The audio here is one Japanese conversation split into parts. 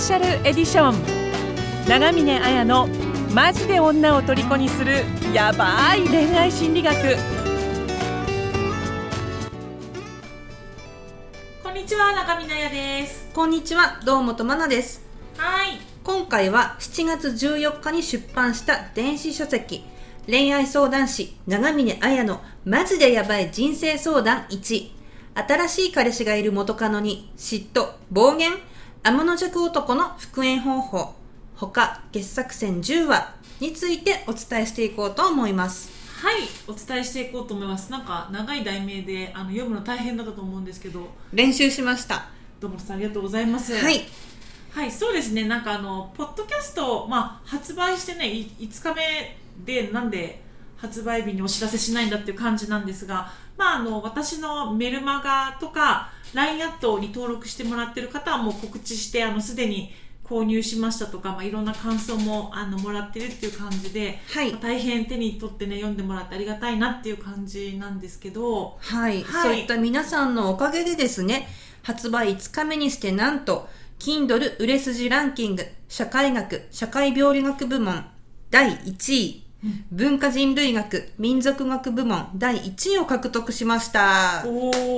シャルエディション。長峰綾のマジで女を虜にするヤバい恋愛心理学。こんにちは中峰彩です。こんにちは堂本真奈です。はい。今回は7月14日に出版した電子書籍恋愛相談誌長峰綾のマジでヤバい人生相談1新しい彼氏がいる元カノに嫉妬暴言天の弱男の復縁方法。他傑作選10話についてお伝えしていこうと思います。はいお伝えしていこうと思います。なんか長い題名であの読むの大変だったと思うんですけど。練習しました。どうもありがとうございます。はい。はいそうですね。なんかあのポッドキャスト、まあ、発売してねい5日目でなんで発売日にお知らせしないんだっていう感じなんですが、まあ、あの私のメルマガとか LINE アットに登録してもらってる方はもう告知してあのすでに購入しましたとか、まあ、いろんな感想もあのもらってるっていう感じで、はい。まあ大変手に取ってね読んでもらってありがたいなっていう感じなんですけどはい、はい。そういった皆さんのおかげでですね、発売5日目にしてなんと、Kindle 売れ筋ランキング、社会学、社会病理学部門、第1位、文化人類学、民族学部門、第1位を獲得しました。おーーイ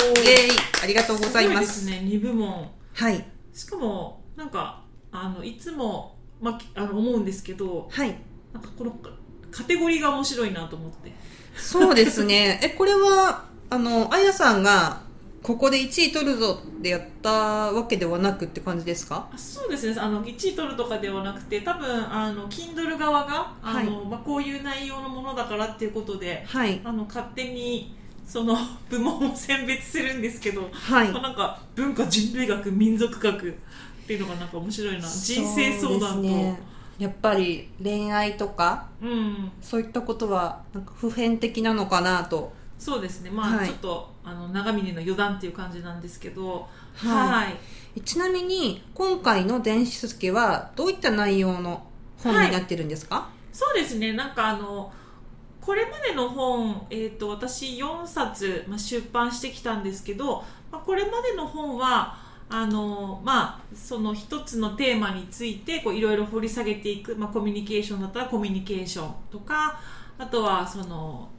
ありがとうございます。すごいですね2部門はい。しかもなんかあのいつも、まあ、あの思うんですけどはい。なんかこのカテゴリーが面白いなと思ってそうですね。え、これは、あの、あやさんが、ここで1位取るぞってやったわけではなくって感じですか？あそうですね。あの1位取るとかではなくて多分あの Kindle 側があの、まあ、こういう内容のものだからっていうことではい。あの勝手にその 部門を選別するんですけど、はい。まあ、なんか文化人類学民族学っていうのがなんか面白いな。人生相談と。ね。やっぱり恋愛とかうん。そういったことはなんか普遍的なのかなとそうですね。まあ、はい。ちょっとあの長峰の余談っていう感じなんですけどはい。はい。ちなみに今回の電子書籍はどういった内容の本になってるんですか、そうですね。なんかあのこれまでの本、えー、と私4冊、まあ、出版してきたんですけど、まあ、これまでの本はあのまあ、その一つのテーマについてこういろいろ掘り下げていく、まあ、コミュニケーションだったらコミュニケーションとかあとはその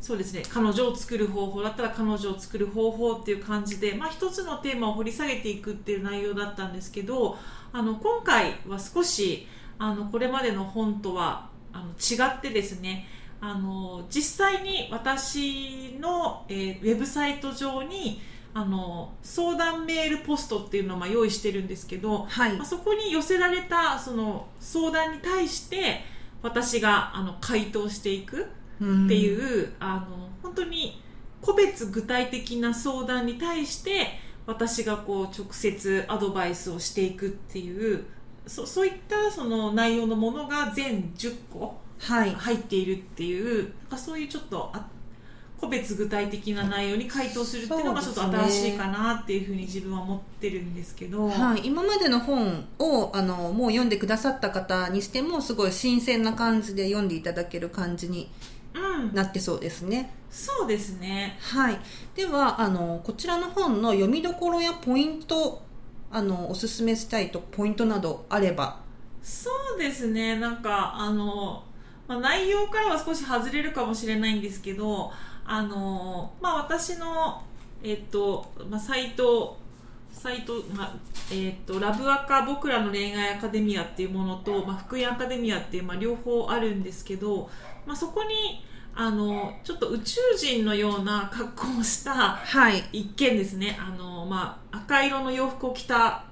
そうですね。彼女を作る方法だったら彼女を作る方法っていう感じで、まあ、一つのテーマを掘り下げていくっていう内容だったんですけどあの今回は少しあのこれまでの本とはあの違ってですねあの実際に私の、えーウェブサイト上にあの相談メールポストっていうのをまあ用意してるんですけど、はい。まあ、そこに寄せられたその相談に対して私があの回答していく。うんっていう、あの本当に個別具体的な相談に対して私がこう直接アドバイスをしていくっていうそそういったその内容のものが全10個はい。入っているっていうなんかそういうちょっとあ個別具体的な内容に回答するっていうのがちょっと新しいかなっていうふうに自分は思ってるんですけど、はい、今までの本をあのもう読んでくださった方にしてもすごい新鮮な感じで読んでいただける感じにうん、なってそうですね。そうですね。はい。ではあのこちらの本の読みどころやポイントあのおすすめしたいとポイントなどあれば。そうですね。なんかあの、まあ、内容からは少し外れるかもしれないんですけどあの、まあ、私の、えっとまあ、サイトサイト、まあえっとラブアカ僕らの恋愛アカデミアっていうものと、まあ、福音アカデミアっていう、まあ、両方あるんですけど、まあ、そこにあのちょっと宇宙人のような格好をしたはい。一見ですね。あの、まあ、赤色の洋服を着た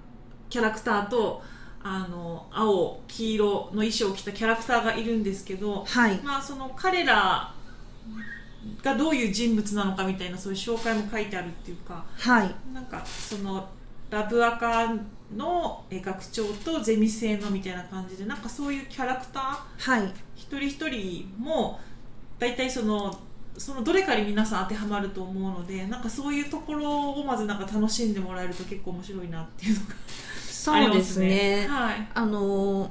キャラクターとあの青黄色の衣装を着たキャラクターがいるんですけど、はい。まあ、その彼らがどういう人物なのかみたいなそういう紹介も書いてあるっていうかはい。なんかそのラブアカのえ学長とゼミ生のみたいな感じでなんかそういうキャラクターはい。一人一人も大体そのそのどれかに皆さん当てはまると思うのでなんかそういうところをまずなんか楽しんでもらえると結構面白いなっていうのがそうですすね。ね。はい。あのー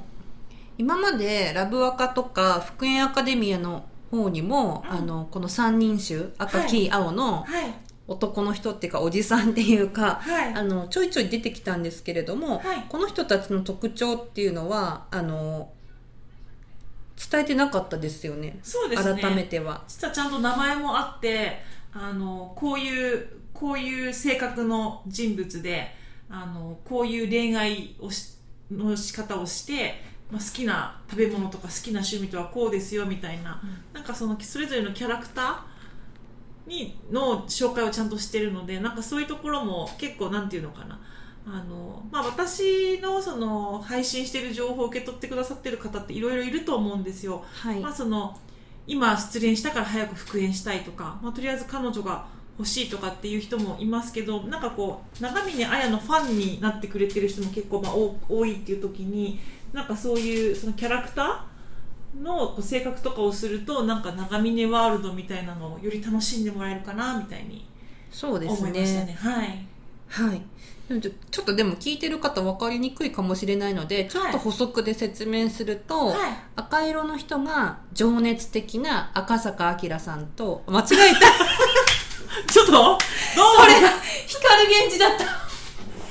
今までラブアカとか復縁アカデミアの方にも、うん。あのこの三人衆赤、はい。黄、青のはい男の人っていうかおじさんっていうか、はい。あのちょいちょい出てきたんですけれども、はい。この人たちの特徴っていうのはあの伝えてなかったですよね。そうですね。改めては。実はちゃんと名前もあってあのこういうこういう性格の人物であのこういう恋愛をしの仕方をして、まあ、好きな食べ物とか好きな趣味とはこうですよみたいな、なんかそのそれぞれのキャラクターにの紹介をちゃんとしてるのでなんかそういうところも結構なんていうのかなあの、まあ、私のその配信してる情報を受け取ってくださってる方っていろいろいると思うんですよ。はい、まあ、その今失恋したから早く復縁したいとか、まあ、とりあえず彼女が欲しいとかっていう人もいますけどなんかこう長峰綾のファンになってくれてる人も結構まあ多多いっていう時になんかそういうそのキャラクターのこう性格とかをするとなんか長峰ワールドみたいなのをより楽しんでもらえるかなみたいにそうです思いましたね。はい。はい。ちょっとでも聞いてる方分かりにくいかもしれないのでちょっと補足で説明すると、はい。赤色の人が情熱的な赤坂明さんと間違えた。ちょっと？どう？もこれ光源氏だった。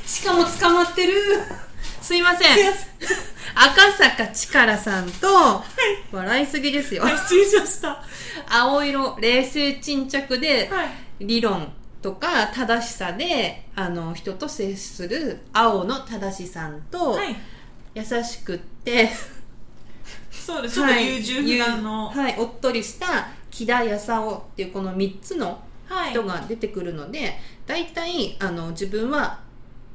しかも捕まってる。すいません赤坂力さんと、笑いすぎですよ。は い失礼しました。は青色冷静沈着でい。理論とか正しさであの人と接する青の正しさんと、はい。優しくってそうです。ちょっと優柔不断の、はい、はい。おっとりした木田康夫っていうこの3つのはい。人が出てくるので、大体あの自分は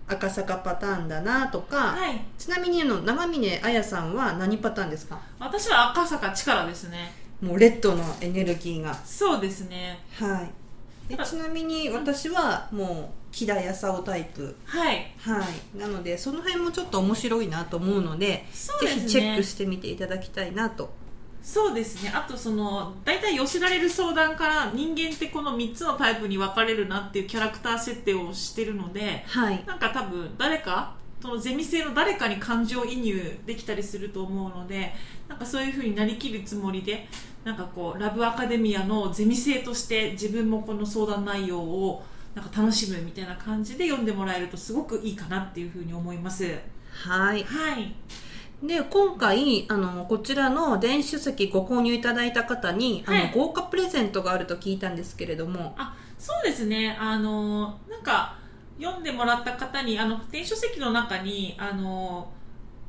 赤坂パターンだなとか、はい。ちなみにあの長峰彩さんは何パターンですか？私は赤坂力ですね。もうレッドのエネルギーがそうですね。はいでちなみに私はもう木田康夫タイプはい。はいなのでその辺もちょっと面白いなと思うのでそうですね。ぜひチェックしてみていただきたいなとそうですね。あとその、大体寄せられる相談から人間ってこの3つのタイプに分かれるなっていうキャラクター設定をしてるので、はいなんか多分誰か、そのゼミ生の誰かに感情移入できたりすると思うので、なんかそういう風になりきるつもりで、なんかこう、ラブアカデミアのゼミ生として自分もこの相談内容をなんか楽しむみたいな感じで読んでもらえるとすごくいいかなっていう風に思います。はいはい。で今回あのこちらの電子書籍ご購入いただいた方に、あはい。の豪華プレゼントがあると聞いたんですけれども。あそうですね。あのなんか読んでもらった方にあの電子書籍の中にあの、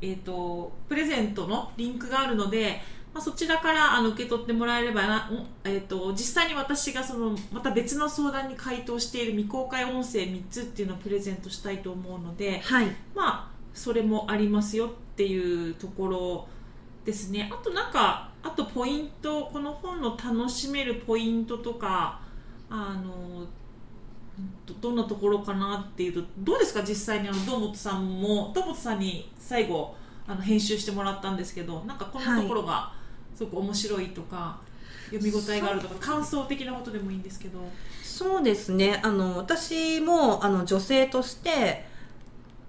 えー、とプレゼントのリンクがあるので、まあ、そちらからあの受け取ってもらえればな、んえー、と実際に私がそのまた別の相談に回答している未公開音声3つっていうのをプレゼントしたいと思うので、はい。まあ、それもありますよっていうところですね。あとなんか、あとポイント、この本の楽しめるポイントとか、あの、どどんなところかなっていうと、どうですか？実際にあの、堂本さんも、堂本さんに最後、あの、編集してもらったんですけど、なんかこんなところがすごく面白いとか、読み応えがあるとか、感想的なことでもいいんですけど。そうですねあの私もあの女性として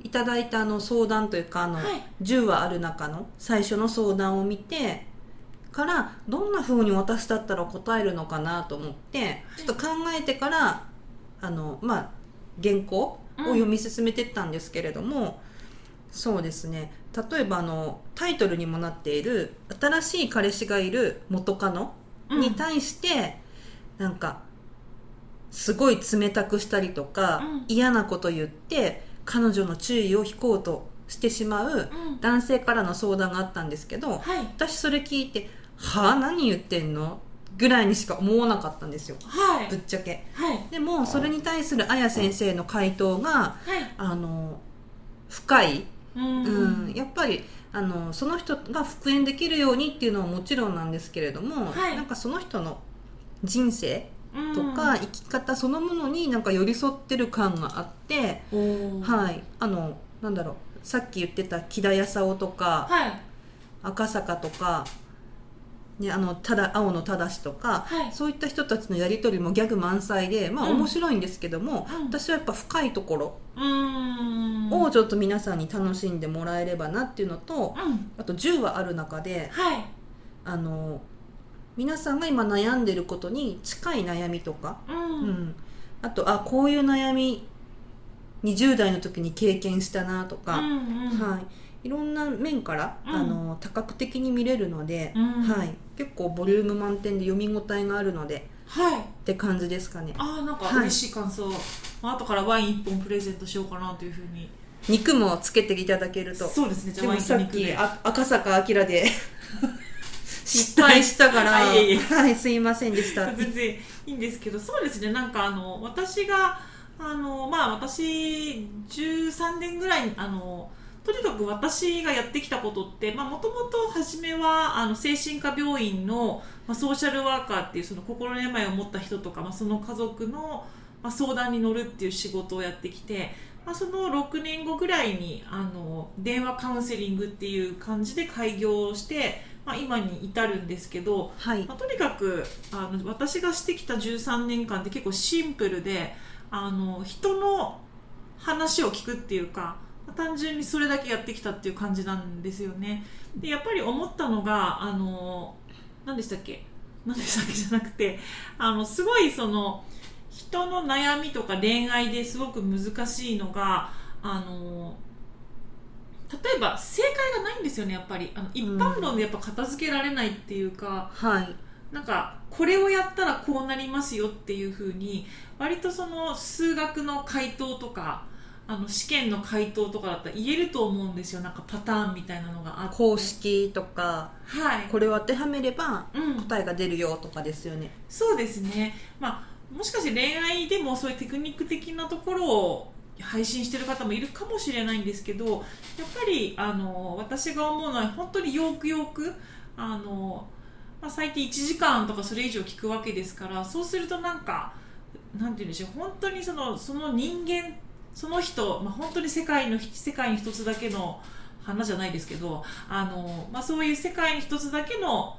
いただいたあの相談というかあの、はい。10話ある中の最初の相談を見てからどんな風に私だったら答えるのかなと思ってちょっと考えてからあのまあ原稿を読み進めていったんですけれども、そうですね。例えばあのタイトルにもなっている「新しい彼氏がいる元カノ」に対して、なんかすごい冷たくしたりとか、うん。嫌なこと言って彼女の注意を引こうとしてしまううん男性からの相談があったんですけど、はい。私それ聞いて「はあ何言ってんの?」ぐらいにしか思わなかったんですよはい。ぶっちゃけはい。でもそれに対するあや先生の回答がはい。あの深い、うんうん、やっぱりあのその人が復縁できるようにっていうのはもちろんなんですけれども、はいなんかその人の人生とうんか生き方そのものになんか寄り添ってる感があって、はいあのなんだろうさっき言ってた木田康夫とかはい。赤坂とか、ね、あのただ青野正とか、はいそういった人たちのやり取りもギャグ満載で、まあ、うん面白いんですけども、うん私はやっぱ深いところうーん。をちょっと皆さんに楽しんでもらえればなっていうのとうん。あと10話ある中ではい。あの皆さんが今悩んでることに近い悩みとか、う。うん。ん、あとあこういう悩み20代の時に経験したなとか、うんうん。はい、いろんな面から、うん。あの多角的に見れるので、うん。はい、結構ボリューム満点で読み応えがあるのではい。って感じですかね。ああなんかはい。嬉しい感想、まあ後からワイン1本プレゼントしようかなというふうに。肉もつけていただけると。そうですね。じゃあワインで。もさっと肉できあ赤坂明で失敗したから。あい。はいすいませんでした。全然いいんですけどそうですね。なんかあの私があのまあ私13年ぐらいあのとにかく私がやってきたことってもともと初めはあの精神科病院の、まあ、ソーシャルワーカーっていうその心の病を持った人とか、まあ、その家族の、まあ、相談に乗るっていう仕事をやってきて、まあ、その6年後ぐらいにあの電話カウンセリングっていう感じで開業して、まあ、今に至るんですけど、はい。まあ、とにかくあの私がしてきた13年間って結構シンプルであの人の話を聞くっていうか、まあ単純にそれだけやってきたっていう感じなんですよね。でやっぱり思ったのがあの何でしたっけ？何でしたっけじゃなくてあのすごいその人の悩みとか恋愛ですごく難しいのがあの例えば正解がないんですよねやっぱり。あの一般論でやっぱ片付けられないっていうか、はい。なんかこれをやったらこうなりますよっていう風に割とその数学の回答とかあの試験の回答とかだったら言えると思うんですよ。なんかパターンみたいなのがあって。公式とかはい。これを当てはめればうん、答えが出るよとかですよね。そうですね。まあもしかして恋愛でもそういうテクニック的なところを配信してる方もいるかもしれないんですけどやっぱりあの私が思うのは本当によくよくあの、まあ、最低1時間とかそれ以上聞くわけですからそうするとなんかなんて言うんでしょう本当にそのその人間その人、まあ、本当に世界の世界に一つだけの花じゃないですけどあの、まあ、そういう世界に一つだけの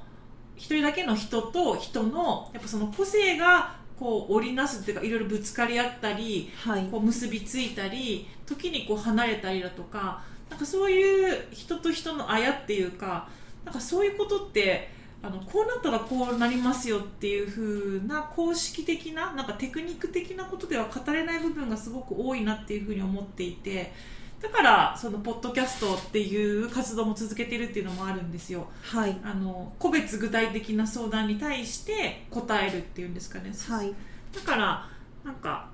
一人だけの人と人のやっぱその個性がこう織りなすっていうかいろいろぶつかり合ったりはい。こう結びついたり時にこう離れたりだとかなんかそういう人と人のあやっていうかなんかそういうことってあのこうなったらこうなりますよっていう風な公式的ななんかテクニック的なことでは語れない部分がすごく多いなっていう風に思っていてだからそのポッドキャストっていう活動も続けてるっていうのもあるんですよ。はい。あの個別具体的な相談に対して答えるっていうんですかね、はい。だからなんか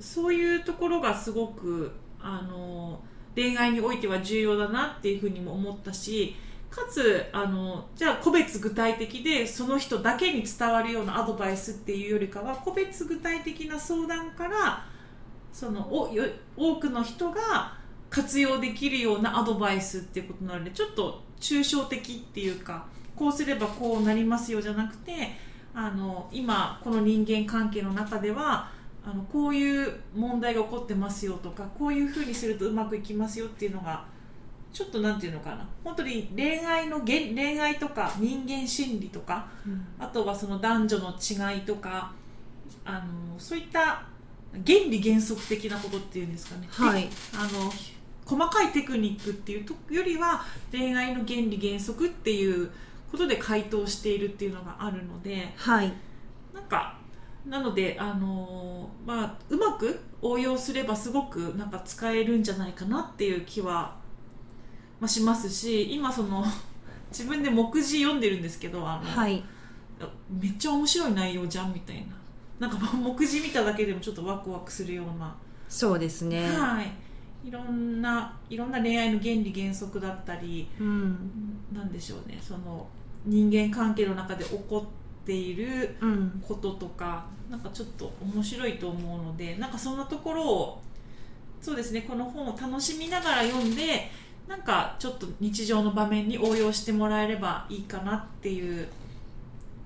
そういうところがすごくあの恋愛においては重要だなっていうふうにも思ったしかつあのじゃあ個別具体的でその人だけに伝わるようなアドバイスっていうよりかは個別具体的な相談からそのおよ多くの人が活用できるようなアドバイスっていうことなのでちょっと抽象的っていうかこうすればこうなりますよじゃなくてあの今この人間関係の中ではあのこういう問題が起こってますよとかこういうふうにするとうまくいきますよっていうのがちょっとなんていうのかな。本当に恋愛の恋愛とか人間心理とかあとはその男女の違いとかあのそういった原理原則的なことっていうんですかね、はい。あの細かいテクニックっていうとよりは恋愛の原理原則っていうことで回答しているっていうのがあるのではい。なんかなのであのーまあうまく応用すればすごくなんか使えるんじゃないかなっていう気は、まあ、しますし今その自分で目次読んでるんですけどあの、はい。めっちゃ面白い内容じゃんみたいな。なんか目次見ただけでもちょっとワクワクするような、そうですね。はいいろんないろんな恋愛の原理原則だったりうん。なんでしょうね。その人間関係の中で起こっているうん。こととかなんかちょっと面白いと思うのでなんかそんなところをそうですねこの本を楽しみながら読んでなんかちょっと日常の場面に応用してもらえればいいかなっていう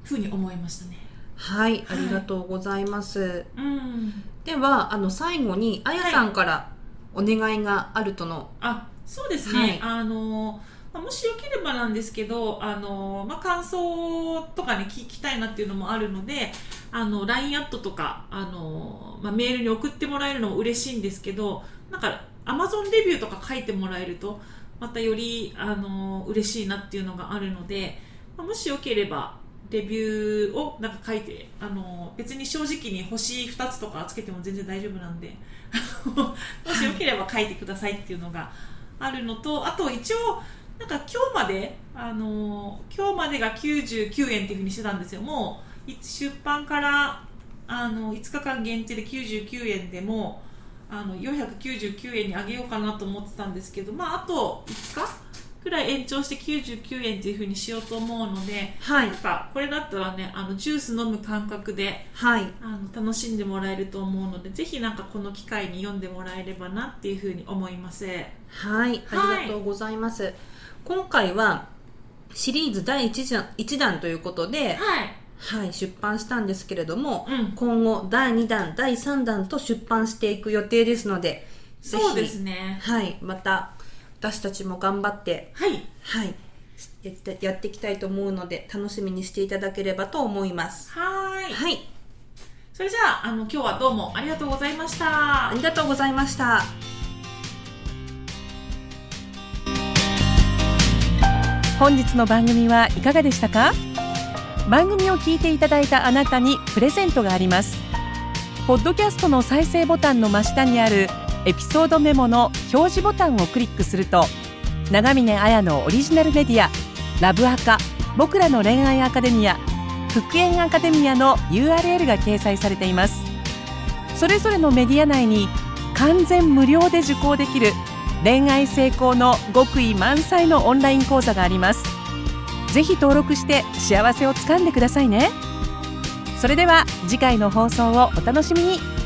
ふうに思いましたね。はいありがとうございます、うん、ではあの最後にあやさんからお願いがあるとの。あそうですね、はい。あのまあもしよければなんですけどあの、まあ、感想とかね聞きたいなっていうのもあるのであの LINE アットとかあの、まあ、メールに送ってもらえるのも嬉しいんですけどなんか Amazon レビューとか書いてもらえるとまたよりあの嬉しいなっていうのがあるので、まあもしよければレビューをなんか書いてあの別に正直に星2つとかつけても全然大丈夫なんで もしよければ書いてくださいっていうのがあるのとあと一応なんか今日まであの今日までが99円っていうふうにしてたんですよ。もう出版からあの5日間限定で99円でもあの499円に上げようかなと思ってたんですけどまああと5日くらい延長して99円っていうふうにしようと思うので、はい。なんかこれだったらねあのジュース飲む感覚ではい。あの楽しんでもらえると思うのでぜひなんかこの機会に読んでもらえればなっていうふうに思います。はい。ありがとうございます、今回はシリーズ第1弾一弾ということで、はい。はい、出版したんですけれども、うん。今後第2弾第3弾と出版していく予定ですのでそうですね。はい、また私たちも頑張って、はい。はい、やってやっていきたいと思うので楽しみにしていただければと思います。はーい。はい。それじゃああの今日はどうもありがとうございました。ありがとうございました。本日の番組はいかがでしたか？番組を聞いていただいたあなたにプレゼントがあります。ポッドキャストの再生ボタンの真下にあるエピソードメモの表示ボタンをクリックすると長峰綾のオリジナルメディアラブアカ僕らの恋愛アカデミア復縁アカデミアの URL が掲載されています。それぞれのメディア内に完全無料で受講できる恋愛成功の極意満載のオンライン講座があります。ぜひ登録して幸せをつかんでくださいね。それでは次回の放送をお楽しみに。